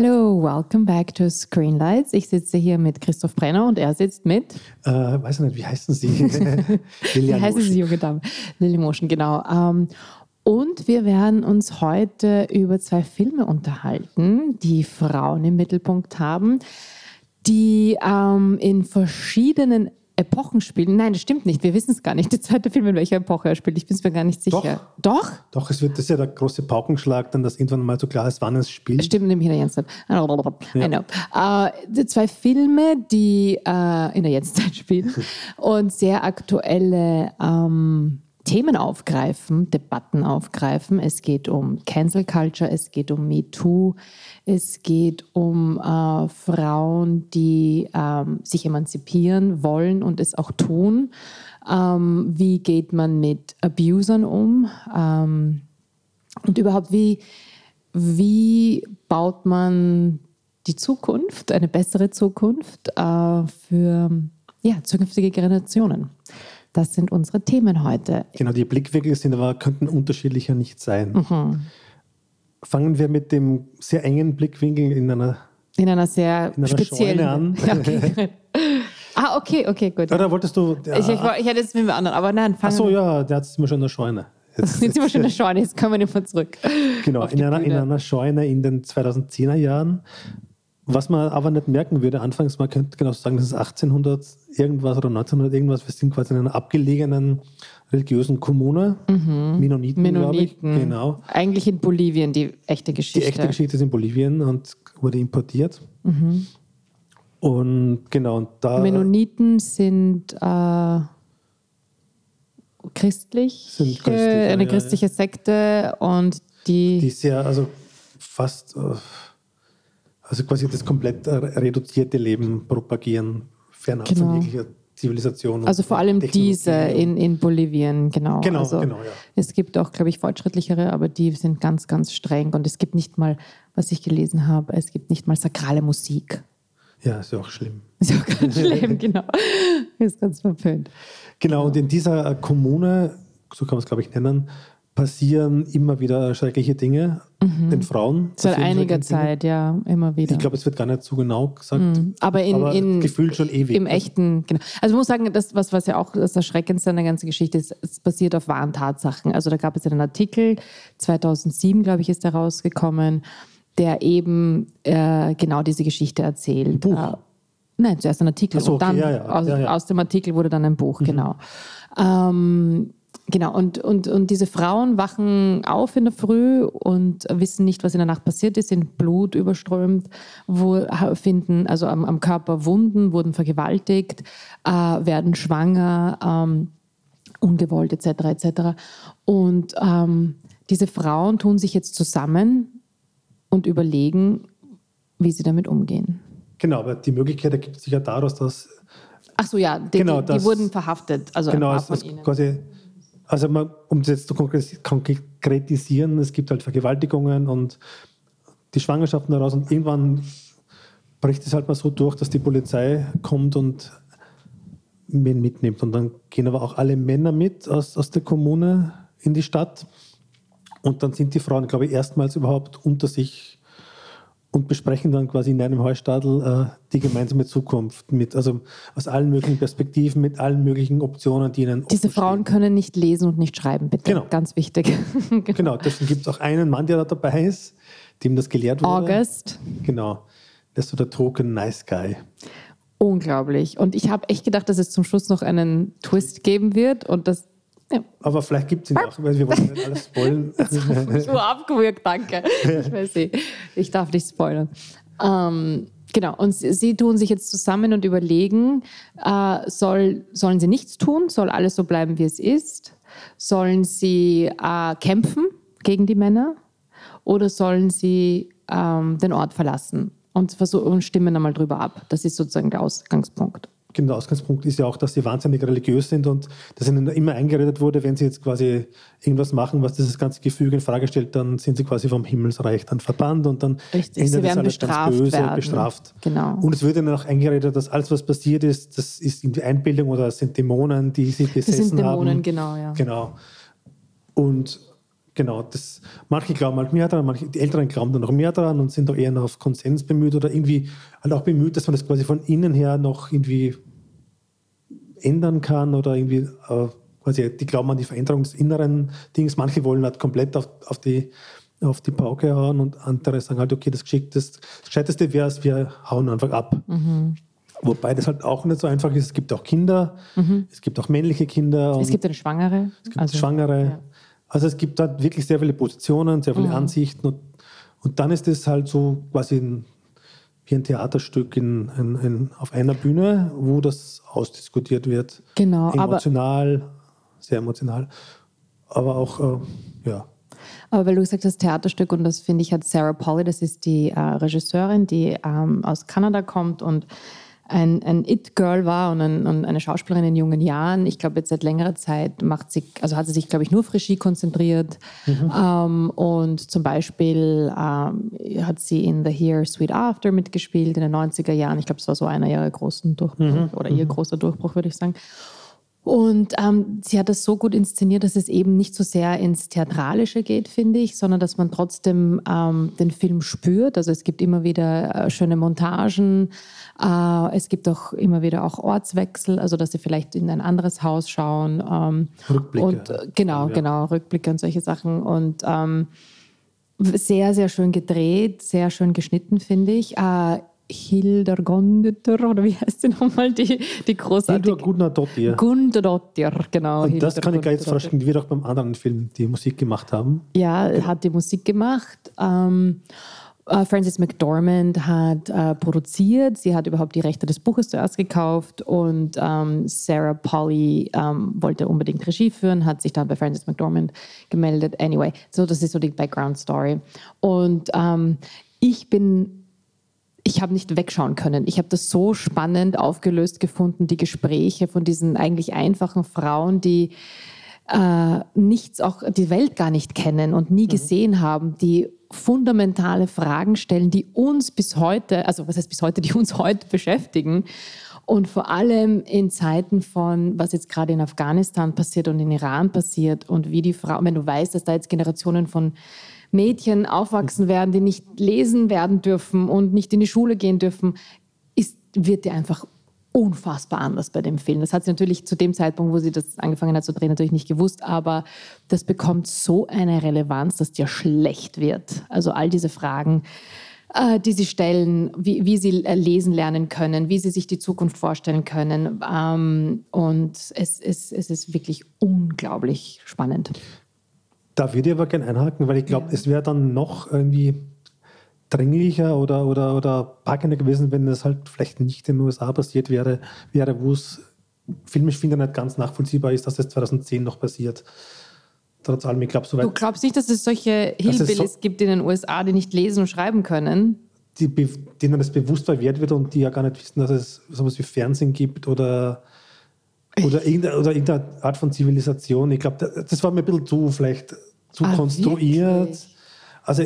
Hello, welcome back to Screenlights. Ich sitze hier mit Christoph Brenner und er sitzt mit. Äh, weiß ich nicht, wie heißen Sie? wie heißen Sie, junge Dame? Lily Motion, genau. Ähm, und wir werden uns heute über zwei Filme unterhalten, die Frauen im Mittelpunkt haben, die ähm, in verschiedenen Epochen spielen. Nein, das stimmt nicht. Wir wissen es gar nicht. Der zweite Film, in welcher Epoche er spielt. Ich bin es mir gar nicht sicher. Doch? Doch? Doch, es wird, das ist ja der große Paukenschlag, dann, dass irgendwann mal so klar ist, wann es spielt. Stimmt, nämlich in der Jetztzeit. Ja. I know. Die zwei Filme, die uh, in der Jetztzeit spielen und sehr aktuelle um, Themen aufgreifen, Debatten aufgreifen. Es geht um Cancel Culture, es geht um MeToo, es geht um äh, Frauen, die ähm, sich emanzipieren wollen und es auch tun. Ähm, wie geht man mit Abusern um? Ähm, und überhaupt, wie, wie baut man die Zukunft, eine bessere Zukunft äh, für ja, zukünftige Generationen? Das sind unsere Themen heute. Genau, die Blickwinkel sind aber könnten unterschiedlicher nicht sein. Mhm. Fangen wir mit dem sehr engen Blickwinkel in einer in einer sehr in einer speziellen Scheune an. Okay. ah, okay, okay, gut. Oder wolltest du? Ja. Ich, ich, ich, hätte es mit dem anderen, aber nein, fangen Ach so, ja, der hat es immer schon in der Scheune. Jetzt, jetzt sind wir schon in der Scheune, jetzt kommen wir nicht mehr zurück. Genau, in einer, in einer Scheune in den 2010er Jahren was man aber nicht merken würde, anfangs, man könnte genau sagen, das ist 1800 irgendwas oder 1900 irgendwas, wir sind quasi in einer abgelegenen religiösen Kommune, mhm. Mennoniten, Mennoniten. Ich, genau. Eigentlich in Bolivien, die echte Geschichte. Die echte Geschichte ist in Bolivien und wurde importiert. Mhm. Und genau, und da... Mennoniten sind... Äh, christlich, christlich eine ja, christliche ja. Sekte und die... Die sehr, also fast... Also quasi das komplett reduzierte Leben propagieren, fernab genau. von jeglicher Zivilisation. Also vor allem diese in, in Bolivien, genau. Genau, also genau, ja. Es gibt auch, glaube ich, fortschrittlichere, aber die sind ganz, ganz streng. Und es gibt nicht mal, was ich gelesen habe, es gibt nicht mal sakrale Musik. Ja, ist ja auch schlimm. Ist ja auch ganz schlimm, genau. Ist ganz verpönt. Genau, und in dieser Kommune, so kann man es, glaube ich, nennen, passieren immer wieder schreckliche Dinge mhm. den Frauen. Seit einiger Zeit, Dinge. ja, immer wieder. Ich glaube, es wird gar nicht so genau gesagt. Mhm. Aber, in, aber in, gefühlt schon ewig. Im echten, genau. Also ich muss sagen, das, was, was ja auch das Erschreckendste an der ganzen Geschichte ist, es basiert auf wahren Tatsachen. Also da gab es einen Artikel, 2007, glaube ich, ist der rausgekommen, der eben äh, genau diese Geschichte erzählt. Buch. Äh, nein, zuerst ein Artikel. So, okay, und dann ja, ja. Aus, ja, aus, dem Artikel wurde dann ein Buch, mhm. genau. Ähm, Genau, und, und, und diese Frauen wachen auf in der Früh und wissen nicht, was in der Nacht passiert ist, sind blutüberströmt, wo, finden also am, am Körper Wunden, wurden vergewaltigt, äh, werden schwanger, ähm, ungewollt etc. etc. Und ähm, diese Frauen tun sich jetzt zusammen und überlegen, wie sie damit umgehen. Genau, aber die Möglichkeit ergibt sich ja daraus, dass. Ach so, ja, die, genau, die, die wurden verhaftet. Also genau, ihnen. quasi also man, um das jetzt zu konkretisieren, es gibt halt Vergewaltigungen und die Schwangerschaften daraus und irgendwann bricht es halt mal so durch, dass die Polizei kommt und ihn mitnimmt. Und dann gehen aber auch alle Männer mit aus, aus der Kommune in die Stadt. Und dann sind die Frauen, glaube ich, erstmals überhaupt unter sich und besprechen dann quasi in einem Heustadel äh, die gemeinsame Zukunft mit, also aus allen möglichen Perspektiven, mit allen möglichen Optionen, die ihnen. Diese Frauen können nicht lesen und nicht schreiben, bitte. Genau. Ganz wichtig. genau. genau, deswegen gibt es auch einen Mann, der da dabei ist, dem das gelehrt wurde. August. Genau. Das ist so der Token Nice Guy. Unglaublich. Und ich habe echt gedacht, dass es zum Schluss noch einen Twist geben wird und das ja. Aber vielleicht gibt es ihn auch, weil wir wollen nicht alles spoilern. Nur abgewürgt, danke. Ich weiß nicht. Ich darf nicht spoilern. Ähm, genau, und sie, sie, tun sich jetzt zusammen und überlegen, äh, soll, sollen sie nichts tun? Soll alles so bleiben, wie es ist? Sollen sie äh, kämpfen gegen die Männer? Oder sollen sie ähm, den Ort verlassen? Und, versuchen, und stimmen einmal drüber ab. Das ist sozusagen der Ausgangspunkt der Ausgangspunkt ist ja auch, dass sie wahnsinnig religiös sind und dass ihnen immer eingeredet wurde, wenn sie jetzt quasi irgendwas machen, was dieses ganze Gefüge in Frage stellt, dann sind sie quasi vom Himmelsreich dann verbannt und dann Richtig, sie werden ganz böse werden. bestraft. Genau. Und es wird ihnen auch eingeredet, dass alles, was passiert ist, das ist irgendwie Einbildung oder es sind Dämonen, die sie besessen haben. Das sind Dämonen, haben. genau, ja. Genau. Und Genau, das, manche glauben halt mehr daran, manche, die Älteren glauben da noch mehr daran und sind da eher noch auf Konsens bemüht oder irgendwie halt auch bemüht, dass man das quasi von innen her noch irgendwie ändern kann oder irgendwie äh, quasi, die glauben an die Veränderung des inneren Dings. Manche wollen halt komplett auf, auf, die, auf die Pauke hauen und andere sagen halt, okay, das Geschickteste, das Gescheiteste wäre es, wir hauen einfach ab. Mhm. Wobei das halt auch nicht so einfach ist. Es gibt auch Kinder, Mhm. es gibt auch männliche Kinder. Es gibt eine Schwangere. es gibt Schwangere. ja. Also es gibt da wirklich sehr viele Positionen, sehr Mhm. viele Ansichten. Und, und dann ist es halt so quasi ein, wie ein Theaterstück in, in, in, auf einer Bühne, wo das ausdiskutiert wird. Genau, aber, Emotional, sehr emotional. Aber auch, äh, ja. aber weil du gesagt hast, Theaterstück, und das finde ich hat Sarah Polly, das ist die äh, Regisseurin, die ähm, aus Kanada kommt und ein, ein It-Girl war und, ein, und eine Schauspielerin in jungen Jahren. Ich glaube, jetzt seit längerer Zeit macht sie, also hat sie sich, glaube ich, nur auf Regie konzentriert. Ähm, und zum Beispiel ähm, hat sie in The Here Sweet After mitgespielt in den 90er Jahren. Ich glaube, das war so einer ihrer großen Durchbrüche oder ihr großer Durchbruch, würde ich sagen. Und ähm, sie hat das so gut inszeniert, dass es eben nicht so sehr ins Theatralische geht, finde ich, sondern dass man trotzdem ähm, den Film spürt. Also es gibt immer wieder äh, schöne Montagen, äh, es gibt auch immer wieder auch Ortswechsel, also dass sie vielleicht in ein anderes Haus schauen. Ähm, Rückblicke. Und äh, genau, Ja. genau, Rückblicke und solche Sachen. Und ähm, sehr, sehr schön gedreht, sehr schön geschnitten, finde ich. Äh, Hildergondeter, oder wie heißt sie nochmal, die, die großartige... Hildur Gudnadottir. Gundadottir, genau. Und das kann ich jetzt Gundadottir. vorstellen, die wird auch beim anderen Film die Musik gemacht haben. Ja, hat die Musik gemacht. Ähm, äh, Frances McDormand hat äh, produziert. Sie hat überhaupt die Rechte des Buches zuerst gekauft und ähm, Sarah Polly ähm, wollte unbedingt Regie führen, hat sich dann bei Frances McDormand gemeldet. Anyway, so das ist so die Background Story. Und ähm, ich bin ich habe nicht wegschauen können. Ich habe das so spannend aufgelöst gefunden, die Gespräche von diesen eigentlich einfachen Frauen, die äh, nichts, auch die Welt gar nicht kennen und nie gesehen haben, die fundamentale Fragen stellen, die uns bis heute, also was heißt bis heute, die uns heute beschäftigen. Und vor allem in Zeiten von, was jetzt gerade in Afghanistan passiert und in Iran passiert und wie die Frau, wenn du weißt, dass da jetzt Generationen von Mädchen aufwachsen werden, die nicht lesen werden dürfen und nicht in die Schule gehen dürfen, ist, wird dir einfach unfassbar anders bei dem Film. Das hat sie natürlich zu dem Zeitpunkt, wo sie das angefangen hat zu drehen, natürlich nicht gewusst, aber das bekommt so eine Relevanz, dass dir schlecht wird. Also all diese Fragen, äh, die sie stellen, wie, wie sie äh, lesen lernen können, wie sie sich die Zukunft vorstellen können. Ähm, und es, es, es ist wirklich unglaublich spannend. Da würde ich aber gerne einhaken, weil ich glaube, es wäre dann noch irgendwie dringlicher oder, oder, oder packender gewesen, wenn das halt vielleicht nicht in den USA passiert wäre, wäre wo es filmisch finde ich nicht ganz nachvollziehbar ist, dass das 2010 noch passiert. Trotz allem, ich glaube, Du soweit glaubst nicht, dass es solche es so- Hillbillies gibt in den USA, die nicht lesen und schreiben können? die, denen das bewusst verwehrt wird und die ja gar nicht wissen, dass es sowas wie Fernsehen gibt oder, oder, irgendeine, oder irgendeine Art von Zivilisation. Ich glaube, das, war mir ein bisschen zu vielleicht zu Ah, konstruiert. wirklich? Also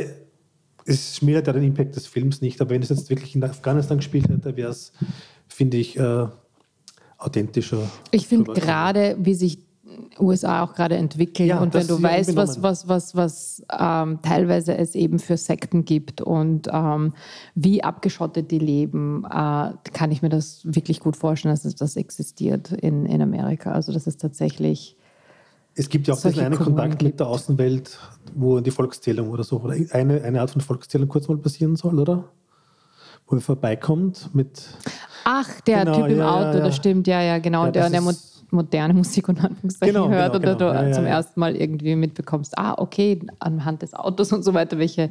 es schmälert ja den Impact des Films nicht, aber wenn es jetzt wirklich in Afghanistan gespielt hätte, wäre es, finde ich, äh, authentischer. Ich finde gerade, wie sich USA auch gerade entwickeln Ja, und wenn du weißt, was, was, was, was ähm, teilweise es eben für Sekten gibt und ähm, wie abgeschottet die leben, äh, kann ich mir das wirklich gut vorstellen, dass das existiert in, in Amerika. Also das ist tatsächlich... Es gibt ja auch diesen einen Kommunen Kontakt mit der Außenwelt, wo die Volkszählung oder so, oder eine, eine Art von Volkszählung kurz mal passieren soll, oder? Wo er vorbeikommt mit. Ach, der Genau, Typ im ja, Auto, ja. das stimmt, ja, ja, genau, Ja, der, der moderne Musik und Anführungszeichen Genau, hört genau, oder du genau. Ja, zum ersten Mal irgendwie mitbekommst, ah, okay, anhand des Autos und so weiter, welche,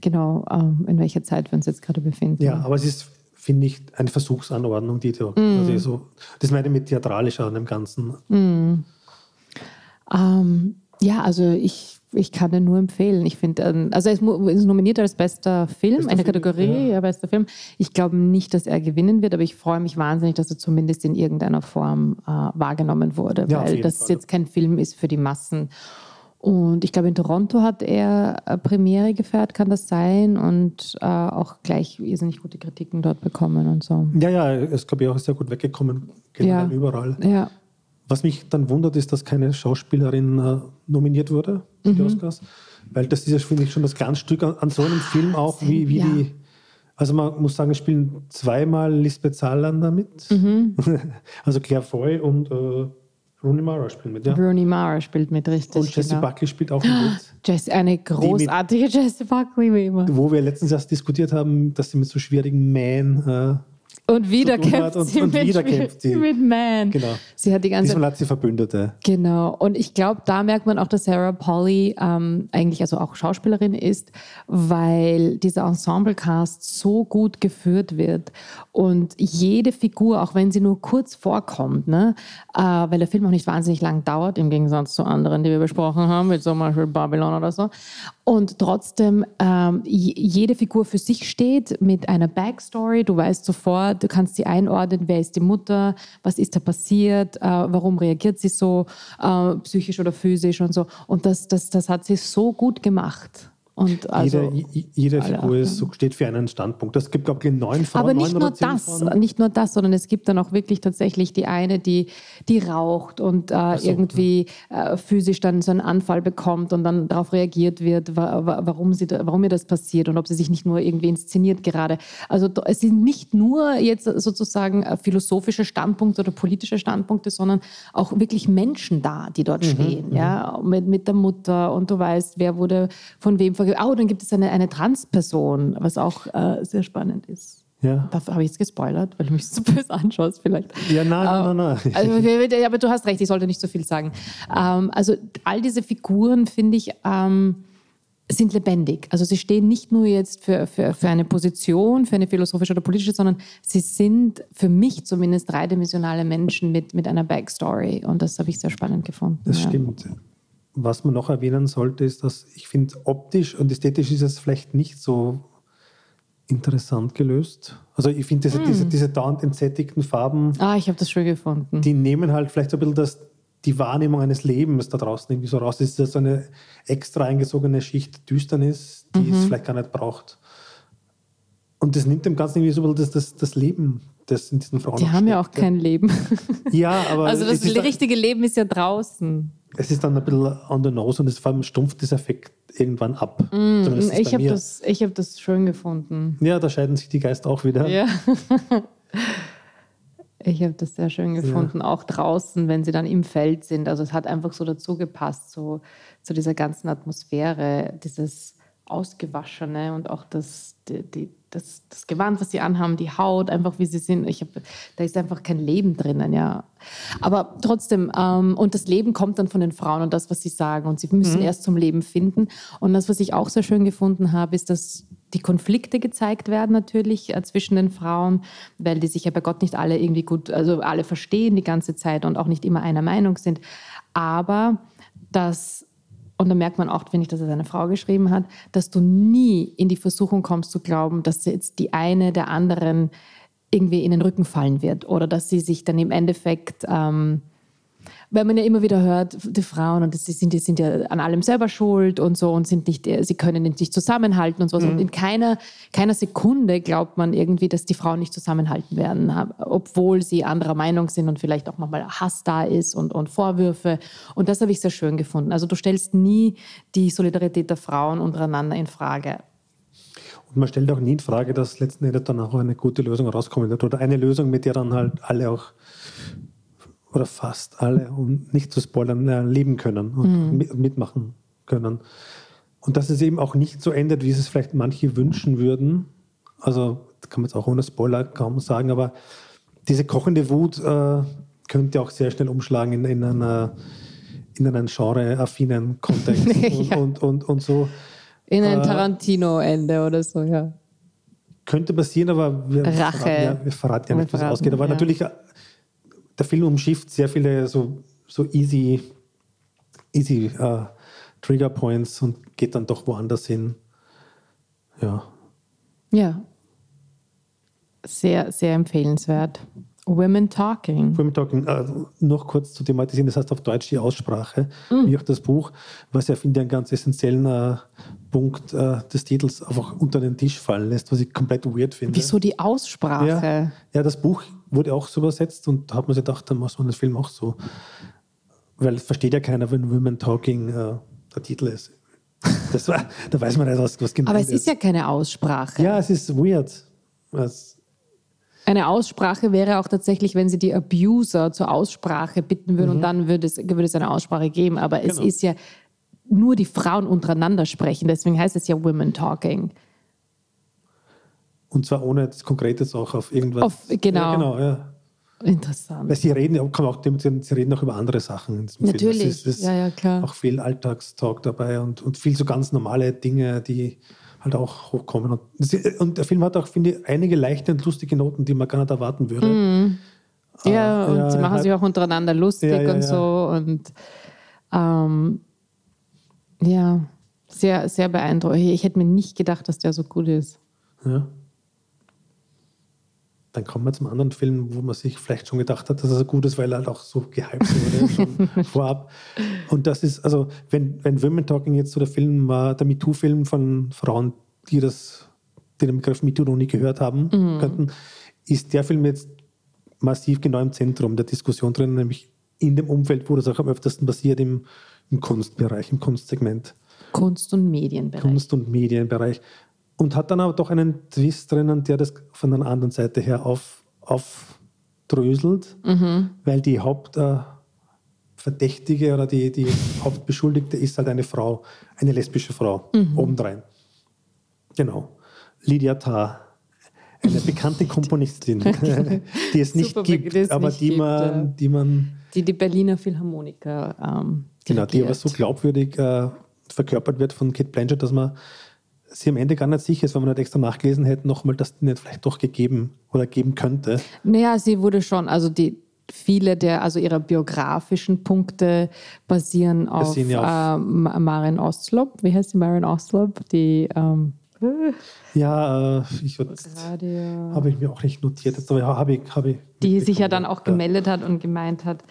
genau, ähm, in welcher Zeit wir uns jetzt gerade befinden. Ja, aber es ist, finde ich, eine Versuchsanordnung, die. Mhm. Also so, das meine ich mit theatralischer an dem Ganzen. Ähm, ja, also ich, ich kann den nur empfehlen. Ich finde, ähm, also er ist, nominiert als bester Film, Bester eine Film, Kategorie, ja. ja. bester Film. Ich glaube nicht, dass er gewinnen wird, aber ich freue mich wahnsinnig, dass er zumindest in irgendeiner Form äh, wahrgenommen wurde, Ja, weil das Fall. jetzt kein Film ist für die Massen. Und ich glaube, in Toronto hat er äh, Premiere gefeiert, kann das sein, und äh, auch gleich irrsinnig gute Kritiken dort bekommen und so. Ja, ja, es glaube ich auch sehr gut weggekommen, generell Ja. überall. Ja, Was mich dann wundert, ist, dass keine Schauspielerin äh, nominiert wurde für die Mhm. Oscars. Weil das ist ja, finde ich, schon das Glanzstück an, an so einem Film auch, wie, wie ja. die. Also man muss sagen, es spielen zweimal Lisbeth Salander mit. Mhm. also Claire Foy und äh, Rooney Mara spielen mit, ja. Rooney Mara spielt mit, richtig. Und Jessie genau. Buckley spielt auch mit. Jess, eine großartige Jessie Buckley, wie immer. Wo wir letztens erst diskutiert haben, dass sie mit so schwierigen Man äh, Und wieder kämpft und- sie und mit, wieder kämpft sie. mit Man. Genau. Sie hat die ganze Diesmal hat sie Verbündete. Genau. Und ich glaube, da merkt man auch, dass Sarah Polly ähm, eigentlich also auch Schauspielerin ist, weil dieser Ensemble-Cast so gut geführt wird. Und jede Figur, auch wenn sie nur kurz vorkommt, ne, äh, weil der Film auch nicht wahnsinnig lang dauert, im Gegensatz zu anderen, die wir besprochen haben, wie zum Beispiel Babylon oder so. Und trotzdem ähm, jede Figur für sich steht mit einer Backstory. Du weißt sofort, du kannst sie einordnen, wer ist die Mutter, was ist da passiert, äh, warum reagiert sie so, äh, psychisch oder physisch und so. Und das, das, das hat sie so gut gemacht. Und also, jede jede Figur ist, so, steht für einen Standpunkt. Es gibt, glaube ich, neun Frauen. aber nicht nur das, Frauen. nicht nur das, sondern es gibt dann auch wirklich tatsächlich die eine, die, die raucht und äh, so, irgendwie äh, physisch dann so einen Anfall bekommt und dann darauf reagiert wird, wa wa warum, sie da, warum ihr das passiert und ob sie sich nicht nur irgendwie inszeniert gerade. Also es sind nicht nur jetzt sozusagen äh, philosophische Standpunkte oder politische Standpunkte, sondern auch wirklich Menschen da, die dort stehen, ja, mit, mit der Mutter und du weißt, wer wurde von wem Oh, dann gibt es eine, eine Transperson, was auch äh, sehr spannend ist. Ja. Dafür habe ich jetzt gespoilert, weil du mich so böse anschaust vielleicht. Ja, nein, nein, nein, nein. Also, aber du hast recht, ich sollte nicht so viel sagen. Ähm, also all diese Figuren, finde ich, ähm, sind lebendig. Also sie stehen nicht nur jetzt für, für, für eine Position, für eine philosophische oder politische, sondern sie sind für mich zumindest dreidimensionale Menschen mit, mit einer Backstory. Und das habe ich sehr spannend gefunden. Das ja. stimmt. Was man noch erwähnen sollte, ist, dass ich finde, optisch und ästhetisch ist es vielleicht nicht so interessant gelöst. Also ich finde, diese, Hm. diese, diese dauernd entsättigten Farben, Ah, ich habe das schön gefunden. die nehmen halt vielleicht so ein bisschen das, die Wahrnehmung eines Lebens da draußen irgendwie so raus. Das ist ja so eine extra eingesogene Schicht Düsternis, die Mhm. es vielleicht gar nicht braucht. Und das nimmt dem Ganzen irgendwie so ein bisschen das, das, das Leben, das in diesen Frauen Die haben ja auch steckt. kein Leben. Ja, aber Also das richtige Leben ist ja draußen. Es ist dann ein bisschen on the nose und es vor allem stumpft dieser Effekt irgendwann ab. Mm, Ich habe das, ich hab das schön gefunden. Ja, da scheiden sich die Geister auch wieder. Ja. Ich habe das sehr schön gefunden, auch draußen, wenn sie dann im Feld sind. Also es hat einfach so dazu gepasst, so zu dieser ganzen Atmosphäre, dieses Ausgewaschene und auch das, die, die, das, das Gewand, was sie anhaben, die Haut, einfach wie sie sind. Ich hab, da ist einfach kein Leben drinnen, ja. Aber trotzdem, ähm, und das Leben kommt dann von den Frauen und das, was sie sagen. Und sie müssen erst zum Leben finden. Und das, was ich auch sehr schön gefunden habe, ist, dass die Konflikte gezeigt werden natürlich äh, zwischen den Frauen, weil die sich ja bei Gott nicht alle irgendwie gut, also alle verstehen die ganze Zeit und auch nicht immer einer Meinung sind. Aber dass und da merkt man auch, finde ich, dass es eine Frau geschrieben hat, dass du nie in die Versuchung kommst zu glauben, dass jetzt die eine der anderen irgendwie in den Rücken fallen wird oder dass sie sich dann im Endeffekt, ähm, weil man ja immer wieder hört, die Frauen und die sind, die sind ja an allem selber schuld und so und sind nicht, sie können nicht zusammenhalten und so. Und in keiner, keiner Sekunde glaubt man irgendwie, dass die Frauen nicht zusammenhalten werden, obwohl sie anderer Meinung sind und vielleicht auch manchmal Hass da ist und, und Vorwürfe. Und das habe ich sehr schön gefunden. Also du stellst nie die Solidarität der Frauen untereinander in Frage. Und man stellt auch nie in Frage, dass letzten Endes dann auch eine gute Lösung rauskommen wird. Oder eine Lösung, mit der dann halt alle auch, oder fast alle, um nicht zu spoilern, äh, leben können und mit, mitmachen können. Und dass es eben auch nicht so endet, wie es vielleicht manche wünschen würden. Also, kann man jetzt auch ohne Spoiler kaum sagen, aber diese kochende Wut äh, könnte auch sehr schnell umschlagen in, in, einer, in einen genre-affinen Kontext und, Ja. und, und, und so. In ein Äh, Tarantino-Ende oder so, ja. Könnte passieren, aber wir Rache. verraten ja, wir verraten ja nicht, verraten, ausgeht. Aber ja. natürlich, der Film umschifft sehr viele so, so easy, easy äh, Trigger Points und geht dann doch woanders hin. Ja. Ja. Sehr, sehr empfehlenswert. Women Talking. Women Talking, äh, noch kurz zu thematisieren, das heißt auf Deutsch die Aussprache, Mhm. wie auch das Buch, was ja, finde ich, einen ganz essentiellen äh, Punkt äh, des Titels einfach unter den Tisch fallen lässt, was ich komplett weird finde. Wieso die Aussprache? Ja, ja, das Buch wurde auch so übersetzt und da hat man sich gedacht, dann muss man den Film auch so. Weil es versteht ja keiner, wenn Women Talking äh, der Titel ist. Das war, da weiß man nicht, was, was gemeint Aber es ist ja keine Aussprache. Ja, es ist weird. Es, Eine Aussprache wäre auch tatsächlich, wenn sie die Abuser zur Aussprache bitten würden und dann würde es, würde es eine Aussprache geben. Aber es Mhm. Genau. ist ja nur die Frauen untereinander sprechen. Deswegen heißt es ja Women Talking. und zwar ohne das Konkretes auch auf irgendwas. Auf- genau. Ja, genau, ja. Interessant. Weil sie reden, kann auch, sie reden auch über andere Sachen. Natürlich. Es ist, es ist Ja, ja, klar. Auch viel Alltagstalk dabei und, und viel so ganz normale Dinge, die halt auch hochkommen. Und, und der Film hat auch, finde ich, einige leichte und lustige Noten, die man gar nicht erwarten würde. Mhm. Ja, und ja, sie machen halt- sich auch untereinander lustig Ja, ja, und so. Und ähm, ja, sehr, sehr beeindruckend. Ich hätte mir nicht gedacht, dass der so gut ist. Ja. Dann kommen wir zum anderen Film, wo man sich vielleicht schon gedacht hat, dass er so gut ist, weil er halt auch so gehypt wurde schon vorab. Und das ist, also, wenn, wenn Women Talking jetzt so der Film war, der MeToo-Film von Frauen, die das, die den Begriff MeToo noch nie gehört haben könnten, ist der Film jetzt massiv genau im Zentrum der Diskussion drin, nämlich in dem Umfeld, wo das auch am öftesten passiert, im, im Kunstbereich, im Kunstsegment. Kunst- und Medienbereich. Kunst- und Medienbereich. Und hat dann aber doch einen Twist drinnen, der das von der anderen Seite her auf, aufdröselt, weil die Hauptverdächtige äh, oder die, die Hauptbeschuldigte ist halt eine Frau, eine lesbische Frau, obendrein. Genau. Lydia Tarr, eine bekannte Komponistin, die es nicht Super, gibt, es aber nicht die, gibt, man, ja. die man Die die Berliner Philharmoniker ähm, Genau, die aber so glaubwürdig äh, verkörpert wird von Kate Blanchett, dass man sie am Ende gar nicht sicher ist, wenn man nicht extra nachgelesen hätte, nochmal, dass die nicht vielleicht doch gegeben oder geben könnte. Naja, sie wurde schon, also die viele der, also ihrer biografischen Punkte basieren auf, ja ähm, Marin Oslop. Wie heißt die Marin Oslop? Die ähm, Ja, äh, ich habe ich mir auch nicht notiert, jetzt, aber habe ich, habe ich. die sich ja dann auch gemeldet hat und gemeint hat,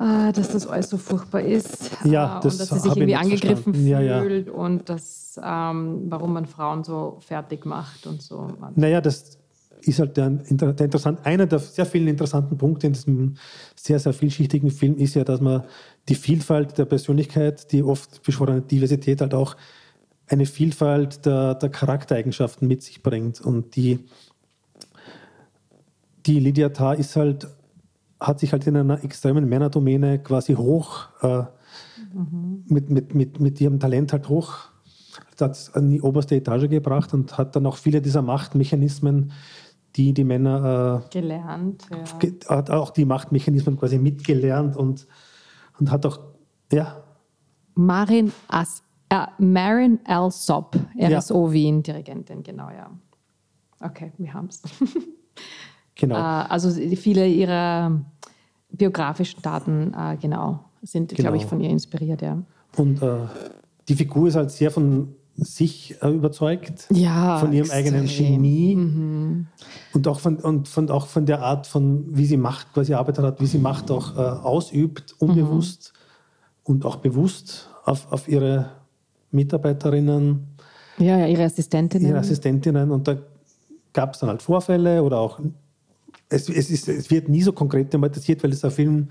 dass das alles so furchtbar ist. Ja, ah, das und dass sie sich irgendwie angegriffen verstanden. Ja, ja. fühlt und das, ähm, warum man Frauen so fertig macht und so. Naja, das ist halt der, der interessant, einer der sehr vielen interessanten Punkte in diesem sehr, sehr vielschichtigen Film ist ja, dass man die Vielfalt der Persönlichkeit, die oft beschworene Diversität halt auch eine Vielfalt der, der Charaktereigenschaften mit sich bringt. Und die, die Lydia Tarr ist halt, hat sich halt in einer extremen Männerdomäne quasi hoch, äh, mit, mit, mit, mit ihrem Talent halt hoch hat es an die oberste Etage gebracht und hat dann auch viele dieser Machtmechanismen, die die Männer, Gelernt, ja. äh, ge- hat auch die Machtmechanismen quasi mitgelernt und, und hat auch, ja, Marin, As, äh, Marin Alsop, Ja. RSO Wien, Dirigentin, genau, ja. Okay, wir haben es. genau. also viele ihrer biografischen Daten, äh, genau, sind, glaube ich, Genau. von ihr inspiriert, ja. Und äh, die Figur ist halt sehr von sich äh, überzeugt, Ja, von ihrem eigenen extrem. Genie Mhm. und, auch von, und von, auch von der Art, von wie sie Macht quasi arbeitet hat, wie sie Macht auch äh, ausübt, unbewusst und auch bewusst auf, auf ihre Mitarbeiterinnen. Ja, ja, ihre Assistentin. ihre Assistentinnen und da gab es dann halt Vorfälle oder auch, es, es, ist, es wird nie so konkret thematisiert, weil es der Film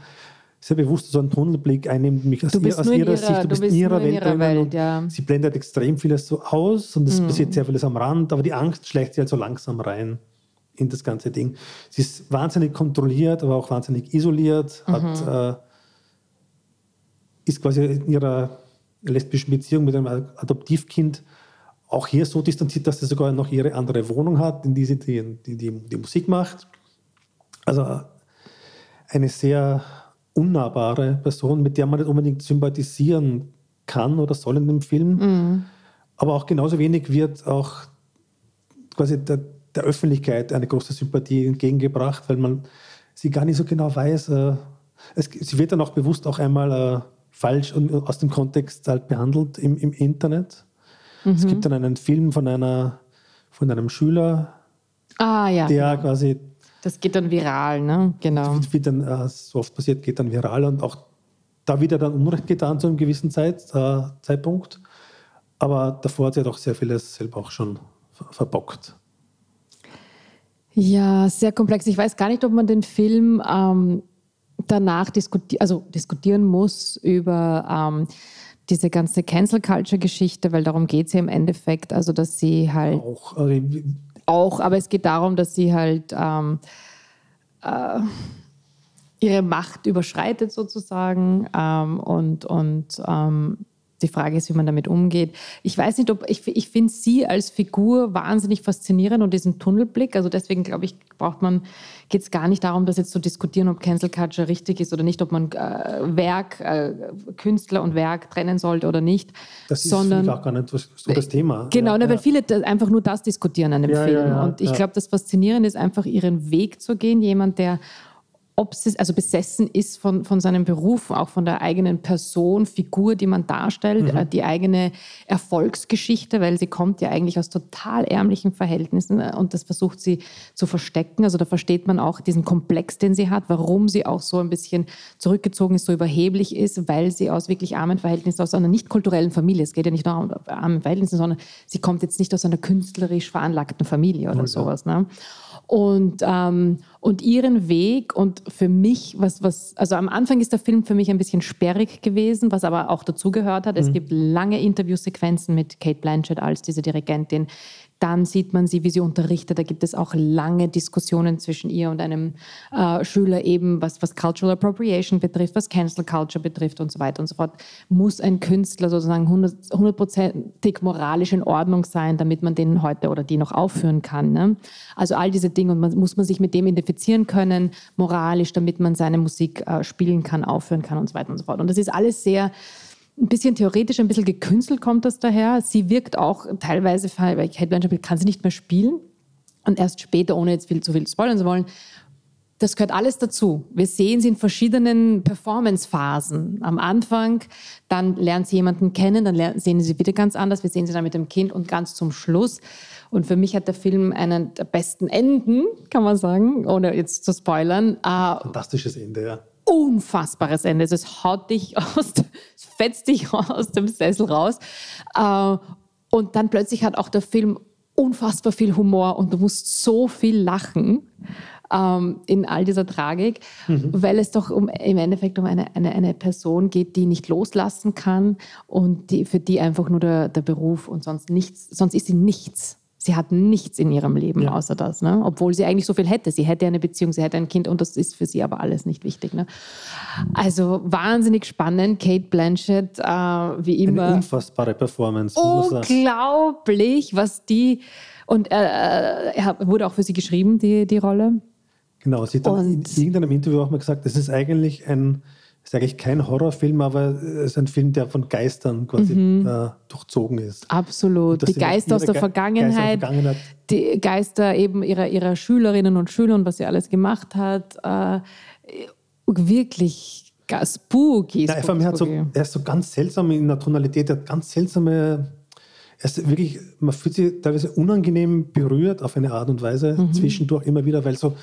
sehr bewusst so einen Tunnelblick einnimmt, mich aus, ihr, aus ihrer ihrer- Sicht, du bist in ihrer nur in Welt, ihrer Welt, ja. Mhm. sie blendet extrem vieles so aus und es passiert sehr vieles am Rand, aber die Angst schleicht sie halt so langsam rein in das ganze Ding. Sie ist wahnsinnig kontrolliert, aber auch wahnsinnig isoliert, Mhm. hat, äh, ist quasi in ihrer lesbischen Beziehung mit einem Adoptivkind auch hier so distanziert, dass sie sogar noch ihre andere Wohnung hat, in die sie die, die, die, die Musik macht. Also eine sehr unnahbare Person, mit der man nicht unbedingt sympathisieren kann oder soll in dem Film. Aber auch genauso wenig wird auch quasi der, der Öffentlichkeit eine große Sympathie entgegengebracht, weil man sie gar nicht so genau weiß. Äh, es, sie wird dann auch bewusst auch einmal äh, falsch und aus dem Kontext halt behandelt im, im Internet. Es gibt dann einen Film von einer von einem Schüler, Ah, ja. der quasi Das geht dann viral, ne? Genau. Wie dann äh, so oft passiert, geht dann viral und auch da wieder dann Unrecht getan zu einem gewissen Zeit, äh, Zeitpunkt. Aber davor hat sie ja doch sehr vieles selber auch schon verbockt. Ja, sehr komplex. Ich weiß gar nicht, ob man den Film ähm, danach diskuti also diskutieren muss über ähm, diese ganze Cancel Culture Geschichte, weil darum geht es ja im Endeffekt. Also, dass sie halt. Auch, also, auch aber es geht darum, dass sie halt. Ähm, äh, ihre Macht überschreitet sozusagen ähm, und, und ähm, die Frage ist, wie man damit umgeht. Ich weiß nicht, ob ich, ich finde sie als Figur wahnsinnig faszinierend und diesen Tunnelblick. Also deswegen glaube ich, braucht man, geht es gar nicht darum, das jetzt zu diskutieren, ob Cancel Culture richtig ist oder nicht, ob man äh, Werk, äh, Künstler und Werk trennen sollte oder nicht. Das ist sondern, auch gar nicht so das Thema. Genau, ja, ne, ja. weil viele einfach nur das diskutieren an dem Ja, Film. ja, ja, und ich ja. glaube, das Faszinierende ist einfach, ihren Weg zu gehen. Jemand, der obses also besessen ist von, von seinem Beruf, auch von der eigenen Person, Figur, die man darstellt, äh, die eigene Erfolgsgeschichte, weil sie kommt ja eigentlich aus total ärmlichen Verhältnissen äh, und das versucht sie zu verstecken. Also da versteht man auch diesen Komplex, den sie hat, warum sie auch so ein bisschen zurückgezogen ist, so überheblich ist, weil sie aus wirklich armen Verhältnissen, aus einer nicht kulturellen Familie, es geht ja nicht nur um arme Verhältnisse, sondern sie kommt jetzt nicht aus einer künstlerisch veranlagten Familie oder sowas. Ne? Und, ähm, und ihren Weg und für mich, was, was, also am Anfang ist der Film für mich ein bisschen sperrig gewesen, was aber auch dazugehört hat. Es gibt lange Interviewsequenzen mit Kate Blanchett als diese Dirigentin. Dann sieht man sie, wie sie unterrichtet. Da gibt es auch lange Diskussionen zwischen ihr und einem äh, Schüler eben, was, was Cultural Appropriation betrifft, was Cancel Culture betrifft und so weiter und so fort. Muss ein Künstler sozusagen hundert- hundertprozentig moralisch in Ordnung sein, damit man den heute oder die noch aufführen kann. Ne? Also all diese Dinge und man, muss man sich mit dem identifizieren können, moralisch, damit man seine Musik äh, spielen kann, aufführen kann und so weiter und so fort. Und das ist alles sehr ein bisschen theoretisch, ein bisschen gekünstelt kommt das daher. Sie wirkt auch teilweise, weil Kate Blanchett kann sie nicht mehr spielen. Und erst später, ohne jetzt viel zu viel spoilern zu wollen, das gehört alles dazu. Wir sehen sie in verschiedenen Performance-Phasen. Am Anfang, dann lernt sie jemanden kennen, dann sehen sie wieder ganz anders. Wir sehen sie dann mit dem Kind und ganz zum Schluss. Und für mich hat der Film einen der besten Enden, kann man sagen, ohne jetzt zu spoilern. Äh, Fantastisches Ende, ja. Unfassbares Ende. Also Es haut dich aus, es fetzt dich aus dem Sessel raus. Äh, Und dann plötzlich hat auch der Film unfassbar viel Humor und du musst so viel lachen ähm, in all dieser Tragik, weil es doch um, im Endeffekt um eine, eine, eine Person geht, die nicht loslassen kann und die, für die einfach nur der, der Beruf und sonst nichts, sonst ist sie nichts. Sie hat nichts in ihrem Leben Ja. außer das, ne? obwohl sie eigentlich so viel hätte. Sie hätte eine Beziehung, sie hätte ein Kind und das ist für sie aber alles nicht wichtig. Ne? Also wahnsinnig spannend. Kate Blanchett, äh, wie Eine immer. unfassbare Performance. Unglaublich, was die. Und äh, er hat- wurde auch für sie geschrieben, die, die Rolle. Genau, sie hat in irgendeinem Interview auch mal gesagt, es ist eigentlich ein, ist eigentlich kein Horrorfilm, aber es ist ein Film, der von Geistern quasi äh, durchzogen ist. Das Die Geister aus der Ge- Vergangenheit, Vergangenheit. die Geister eben ihrer, ihrer Schülerinnen und Schüler und was sie alles gemacht hat. Äh, wirklich spooky. Ja, er, hat so, spooky. er ist so ganz seltsam in der Tonalität, er hat ganz seltsame, er ist wirklich, man fühlt sich teilweise unangenehm berührt auf eine Art und Weise, Mhm. zwischendurch immer wieder, weil so,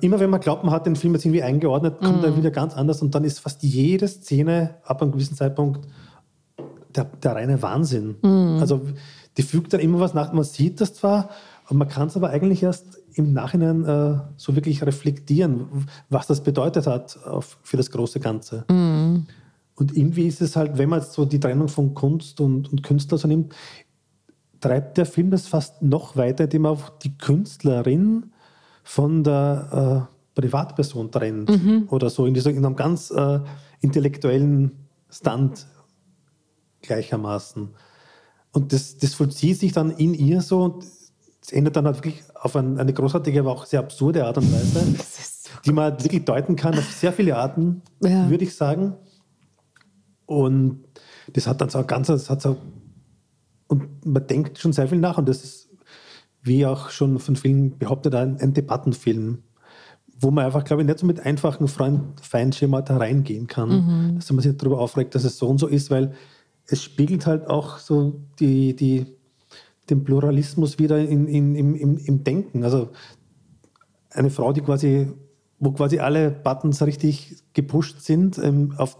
immer wenn man glaubt, man hat den Film jetzt irgendwie eingeordnet, kommt Mhm. er wieder ganz anders und dann ist fast jede Szene ab einem gewissen Zeitpunkt der, der reine Wahnsinn. Mhm. Also die fügt dann immer was nach, man sieht das zwar, aber man kann es aber eigentlich erst im Nachhinein äh, so wirklich reflektieren, was das bedeutet hat auf, für das große Ganze. Und irgendwie ist es halt, wenn man jetzt so die Trennung von Kunst und, und Künstler so nimmt, treibt der Film das fast noch weiter, indem er auch die Künstlerin von der äh, Privatperson trennt. Oder so in, dieser, in einem ganz äh, intellektuellen Stand gleichermaßen. Und das, das vollzieht sich dann in ihr so und es endet dann halt wirklich auf ein, eine großartige, aber auch sehr absurde Art und Weise, so die man wirklich deuten kann auf sehr viele Arten, Ja. würde ich sagen. Und das hat dann so ein ganzes, hat so, und man denkt schon sehr viel nach und das ist, wie auch schon von vielen behauptet, ein, ein Debattenfilm, wo man einfach, glaube ich, nicht so mit einfachen Freund Feindschema da reingehen kann, dass man sich darüber aufregt, dass es so und so ist, weil es spiegelt halt auch so die, die, den Pluralismus wieder in, in, im, im, im Denken. Also eine Frau, die quasi, wo quasi alle Buttons richtig gepusht sind ähm, auf,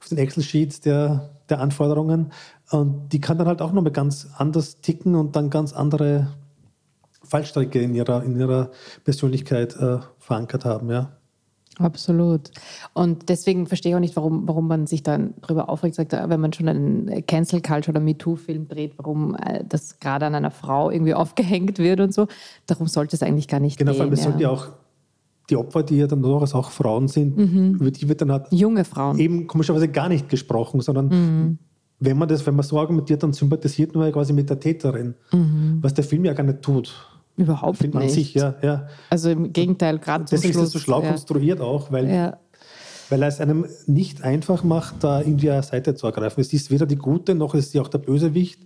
auf den Excel-Sheets der, der Anforderungen. Und die kann dann halt auch nochmal ganz anders ticken und dann ganz andere Fallstrecke in ihrer, in ihrer Persönlichkeit äh, verankert haben, ja. Absolut. Und deswegen verstehe ich auch nicht, warum, warum man sich dann darüber aufregt, sagt, wenn man schon einen Cancel Culture oder MeToo-Film dreht, warum äh, das gerade an einer Frau irgendwie aufgehängt wird und so. Darum sollte es eigentlich gar nicht genau, gehen. Genau, weil es ja. sollte ja auch die Opfer, die ja dann durchaus auch Frauen sind, mhm. über die wird dann halt junge Frauen eben komischerweise gar nicht gesprochen, sondern mhm. wenn man das, wenn man so argumentiert, dann sympathisiert man ja quasi mit der Täterin, mhm. was der Film ja gar nicht tut. Überhaupt Findet man nicht. Sich, ja, ja. Also im Gegenteil, gerade zum Deswegen Schluss. ist das so schlau ja. konstruiert auch, weil, Ja. weil er es einem nicht einfach macht, da irgendwie eine Seite zu ergreifen. Es ist weder die Gute, noch ist sie auch der Bösewicht.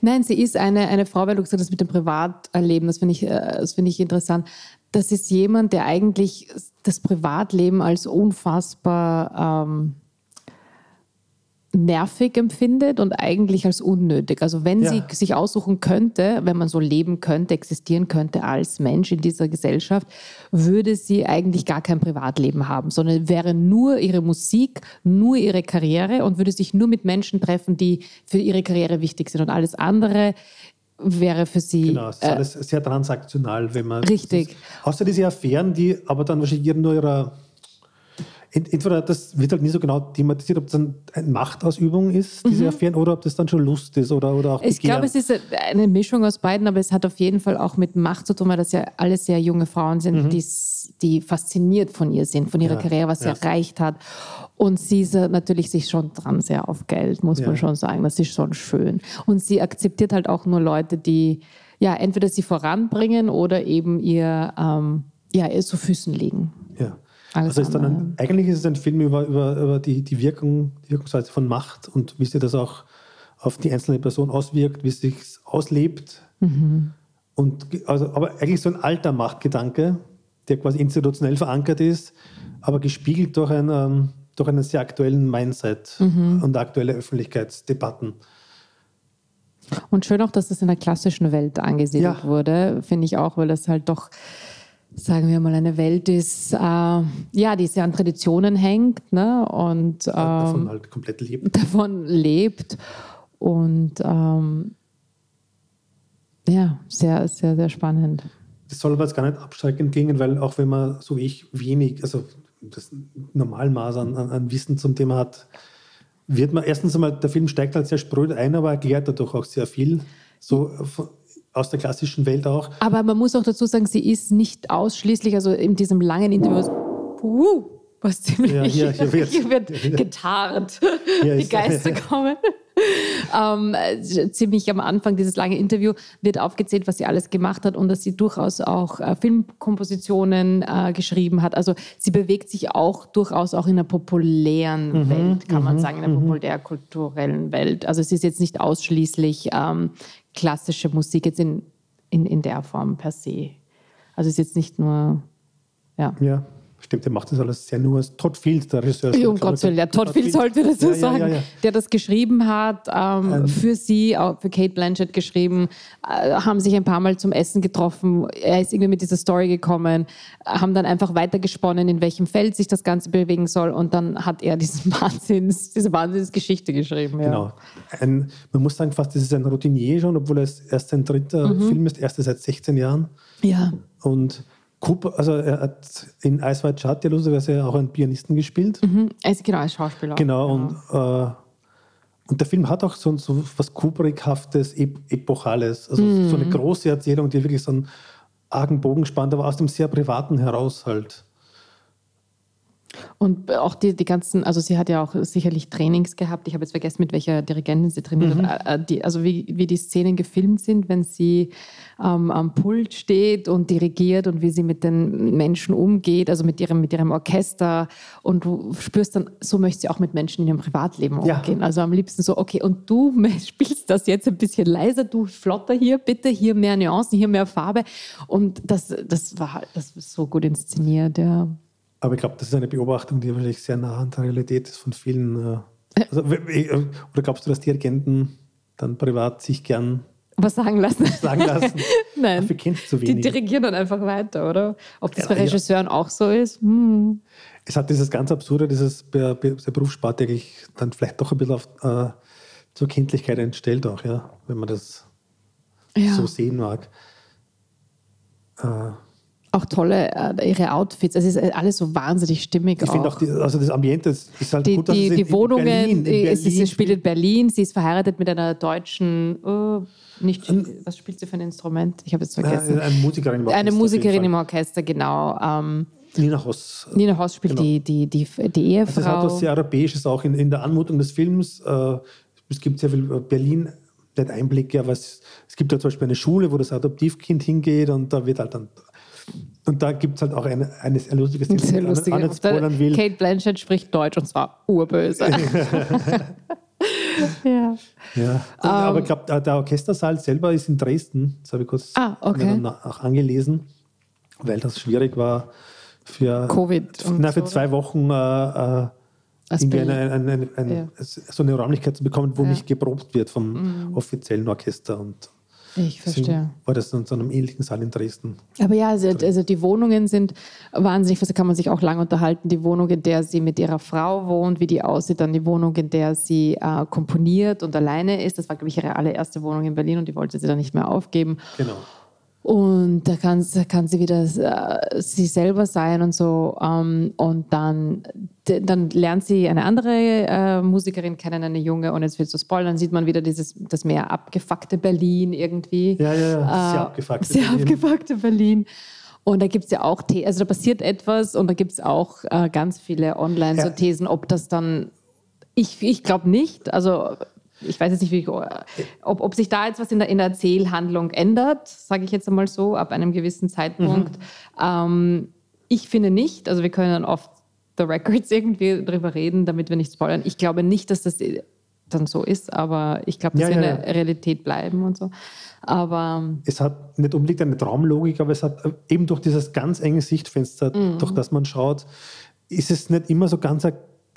Nein, sie ist eine, eine Frau, weil du gesagt hast, mit dem Privatleben, das finde ich, äh, das finde ich interessant. Das ist jemand, der eigentlich das Privatleben als unfassbar ähm, nervig empfindet und eigentlich als unnötig. Also wenn Ja. sie sich aussuchen könnte, wenn man so leben könnte, existieren könnte als Mensch in dieser Gesellschaft, würde sie eigentlich gar kein Privatleben haben, sondern wäre nur ihre Musik, nur ihre Karriere und würde sich nur mit Menschen treffen, die für ihre Karriere wichtig sind. Und alles andere wäre für sie Genau, es ist äh, alles sehr transaktional, wenn man. Richtig. Ist, außer diese Affären, die aber dann wahrscheinlich nur ihrer. Ent- Entweder das wird halt nie so genau thematisiert, ob das eine Machtausübung ist, diese Affären, oder ob das dann schon Lust ist oder, oder auch Mhm. Ich glaube, es ist eine Mischung aus beiden, aber es hat auf jeden Fall auch mit Macht zu tun, weil das ja alles sehr junge Frauen sind, die, s- die fasziniert von ihr sind, von ihrer Mhm. Ja, Karriere, was sie ja. erreicht hat. Und sie ist natürlich sich schon dran sehr auf Geld, muss man Ja. schon sagen. Das ist schon schön. Und sie akzeptiert halt auch nur Leute, die ja entweder sie voranbringen oder eben ihr, ähm, ja, ihr zu Füßen liegen. Ja. Alles Also ist dann ein, eigentlich ist es ein Film über, über, über die, die Wirkung, die Wirkungsweise von Macht und wie sich das auch auf die einzelne Person auswirkt, wie es sich auslebt. Mhm. Und, also, aber eigentlich so ein alter Machtgedanke, der quasi institutionell verankert ist, aber gespiegelt durch, ein, ähm, durch einen sehr aktuellen Mindset Mhm. und aktuelle Öffentlichkeitsdebatten. Und schön auch, dass das in der klassischen Welt angesiedelt Ja. wurde, finde ich auch, weil das halt doch, sagen wir mal, eine Welt ist, äh, ja, die sehr an Traditionen hängt ne? und ähm, davon halt komplett lebt. davon lebt. Und ähm, ja, sehr, sehr, sehr spannend. Das soll aber jetzt gar nicht abschreckend klingen, weil auch wenn man so wie ich wenig, also das Normalmaß an, an, an Wissen zum Thema hat, wird man erstens einmal, der Film steigt halt sehr spröde ein, aber erklärt dadurch auch sehr viel. So von- aus der klassischen Welt auch. Aber man muss auch dazu sagen, sie ist nicht ausschließlich, also in diesem langen Interview, uh, was ziemlich, Ja, hier- hier wird's- hier wird getarnt, Hier die ist- Geister kommen. ähm, äh, ziemlich am Anfang dieses lange Interview wird aufgezählt, was sie alles gemacht hat und dass sie durchaus auch äh, Filmkompositionen äh, geschrieben hat. Also sie bewegt sich auch durchaus auch in der populären Mhm, Welt, kann man sagen, in der populärkulturellen Welt. Also es ist jetzt nicht ausschließlich ähm, klassische Musik jetzt in, in, in der Form per se. Also es ist jetzt nicht nur, ja. Ja, stimmt, der macht das alles sehr nur. Todd Field, der Regisseur. Um Gottes Willen, der Todd Field sollte das so Ja, ja, sagen, ja, ja. der das geschrieben hat, ähm, für sie, auch für Kate Blanchett geschrieben, äh, haben sich ein paar Mal zum Essen getroffen. Er ist irgendwie mit dieser Story gekommen, haben dann einfach weitergesponnen, in welchem Feld sich das Ganze bewegen soll und dann hat er diesen Wahnsinns, diese Wahnsinnsgeschichte geschrieben. Ja. Genau. Ein, man muss sagen, fast, das ist ein Routinier schon, obwohl es erst sein dritter Mhm. Film ist, erste seit 16 Jahren. Ja. Und Cooper, also er hat in Ice White Shut ja lustigerweise auch einen Pianisten gespielt. Mhm. Also genau, als Schauspieler. Genau, und, äh, und der Film hat auch so, so was Kubrickhaftes, ep Epochales. Also so Mhm. eine große Erzählung, die wirklich so einen argen Bogen spannt, aber aus dem sehr Privaten heraus halt. Und auch die, die ganzen, also sie hat ja auch sicherlich Trainings gehabt. Ich habe jetzt vergessen, mit welcher Dirigentin sie trainiert Mhm. hat. Äh, Die, also wie, wie die Szenen gefilmt sind, wenn sie ähm, am Pult steht und dirigiert und wie sie mit den Menschen umgeht, also mit ihrem, mit ihrem Orchester. Und du spürst dann, so möchte sie auch mit Menschen in ihrem Privatleben Ja. umgehen. Also am liebsten so, okay, und du spielst das jetzt ein bisschen leiser, du flotter hier, bitte, hier mehr Nuancen, hier mehr Farbe. Und das, das war halt, das ist so gut inszeniert, ja. Aber ich glaube, das ist eine Beobachtung, die wahrscheinlich sehr nah an der Realität ist von vielen. Äh, also, w- oder glaubst du, dass Dirigenten dann privat sich gern Was sagen lassen. sagen lassen? Nein. Dafür kennt es zu Die wenig. dirigieren dann einfach weiter, oder? Ob das Ja, bei ja. Regisseuren auch so ist? Hm. Es hat dieses ganz Absurde, dieses Be- Be- der eigentlich dann vielleicht doch ein bisschen auf, äh, zur Kenntlichkeit entstellt auch, ja, wenn man das Ja. so sehen mag. Äh, Auch tolle, äh, ihre Outfits. Es ist äh, alles so wahnsinnig stimmig. ich finde auch. die, also das Ambiente ist, ist halt die, gut, dass die, es in- die in Wohnungen, Berlin, in die- es, Berlin sie spielt in Berlin, sie ist verheiratet mit einer deutschen, oh, nicht, was spielt sie für ein Instrument? Ich habe jetzt vergessen. äh, eine Musikerin. im Eine Orchester auf Musikerin im Orchester, genau. Ähm. Nina Hoss. Nina Hoss spielt Genau. die, die, die, die Ehefrau. Das hat was sehr Europäisches auch in, in der Anmutung des Films. Äh, es gibt sehr viel Berlin, nicht Einblicke, aber es, es gibt ja zum Beispiel eine Schule, wo das Adoptivkind hingeht und da wird halt dann. Und da gibt es halt auch eine, eine sehr lustige Szene, Sehr die ich lustig. an- an- will. Kate Blanchett spricht Deutsch und zwar urböse. ja. Ja. aber ich glaube, der, Orchestersaal selber ist in Dresden. Das habe ich kurz Ah, okay. nach angelesen, weil das schwierig war für, Covid na, für so, zwei Wochen äh, äh, irgendwie eine, eine, eine, Ja. so eine Räumlichkeit zu bekommen, wo Ja. Mhm. nicht geprobt wird vom offiziellen Orchester. Und Ich deswegen verstehe. war das in so einem ähnlichen Saal in Dresden. Aber ja, also, also die Wohnungen sind wahnsinnig, da kann man sich auch lange unterhalten. Die Wohnung, in der sie mit ihrer Frau wohnt, wie die aussieht, dann die Wohnung, in der sie äh, komponiert und alleine ist. Das war, glaube ich, ihre allererste Wohnung in Berlin und die wollte sie dann nicht mehr aufgeben. Genau. Und da kann, kann sie wieder äh, sie selber sein und so. Ähm, und dann, dann lernt sie eine andere äh, Musikerin kennen, eine junge. Und jetzt wird so spoilern, sieht man wieder dieses, das mehr abgefuckte Berlin irgendwie. Ja, ja, ja. Sehr Äh, abgefuckte Sehr Berlin. abgefuckte Berlin. Und da gibt es ja auch, The also da passiert etwas und da gibt es auch äh, ganz viele online so Ja. Thesen, ob das dann, ich, ich glaube nicht, also ich weiß jetzt nicht, wie ob, ob sich da jetzt was in der, in der Erzählhandlung ändert, sage ich jetzt einmal so, ab einem gewissen Zeitpunkt. Ähm, ich finde nicht, also wir können dann oft the records irgendwie drüber reden, damit wir nicht spoilern. Ich glaube nicht, dass das dann so ist, aber ich glaube, dass Ja, wir ja, in der Realität bleiben und so. Aber Es hat nicht unbedingt eine Traumlogik, aber es hat äh, eben durch dieses ganz enge Sichtfenster, Mhm. durch das man schaut, ist es nicht immer so ganz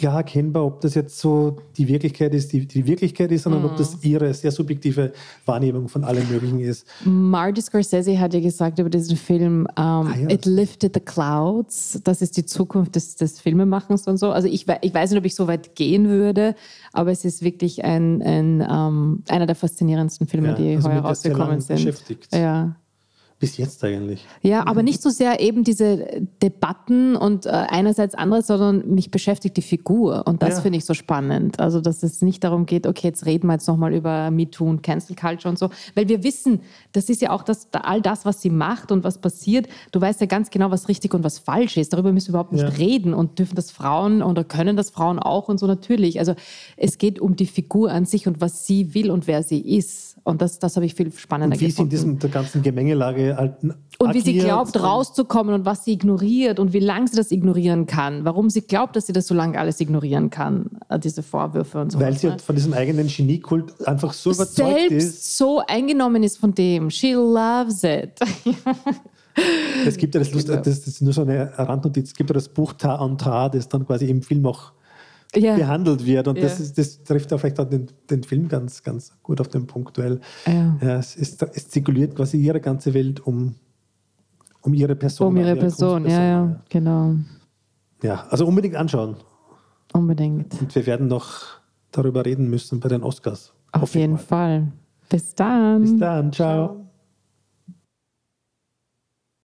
klar erkennbar, ob das jetzt so die Wirklichkeit ist, die die Wirklichkeit ist, sondern ob Mhm. das ihre sehr subjektive Wahrnehmung von allem Möglichen ist. Marty Scorsese hat ja gesagt über diesen Film, ähm, Ah, ja. It lifted the clouds. Das ist die Zukunft des, des Filmemachens und so. Also ich, ich weiß nicht, ob ich so weit gehen würde, aber es ist wirklich ein, ein, ähm, einer der faszinierendsten Filme, Ja, die also heuer rausgekommen sind. beschäftigt. Ja. Bis jetzt eigentlich. Ja, aber nicht so sehr eben diese Debatten und äh, einerseits anderes, sondern mich beschäftigt die Figur und das Ja. finde ich so spannend. Also, dass es nicht darum geht, okay, jetzt reden wir jetzt nochmal über MeToo und Cancel Culture und so, weil wir wissen, das ist ja auch das, all das, was sie macht und was passiert. Du weißt ja ganz genau, was richtig und was falsch ist. Darüber müssen wir überhaupt nicht Ja. reden und dürfen das Frauen oder können das Frauen auch und so natürlich. Also, es geht um die Figur an sich und was sie will und wer sie ist. Und das, das habe ich viel spannender Und wie sie in gefunden. diesem der ganzen Gemengelage halt Und wie sie glaubt, rauszukommen und was sie ignoriert und wie lange sie das ignorieren kann. Warum sie glaubt, dass sie das so lange alles ignorieren kann, äh, diese Vorwürfe und so. Weil sie halt von diesem eigenen Geniekult einfach so überzeugt selbst ist. so eingenommen ist von dem. She loves it. Es gibt ja das, Lust, Genau. das, das ist nur so eine Randnotiz, es gibt ja das Buch Ta en Ta, das dann quasi im Film auch ja. behandelt wird. Und das, Ja. ist, das trifft auch vielleicht auch den, den Film ganz, ganz gut auf den Punkt, weil Ja. es, ist, es zirkuliert quasi ihre ganze Welt um, um ihre Person. Um ihre ihre Person, ja, ja, genau. Ja, also unbedingt anschauen. Unbedingt. Und wir werden noch darüber reden müssen bei den Oscars. Auf jeden. Fall. Bis dann. Bis dann, ciao.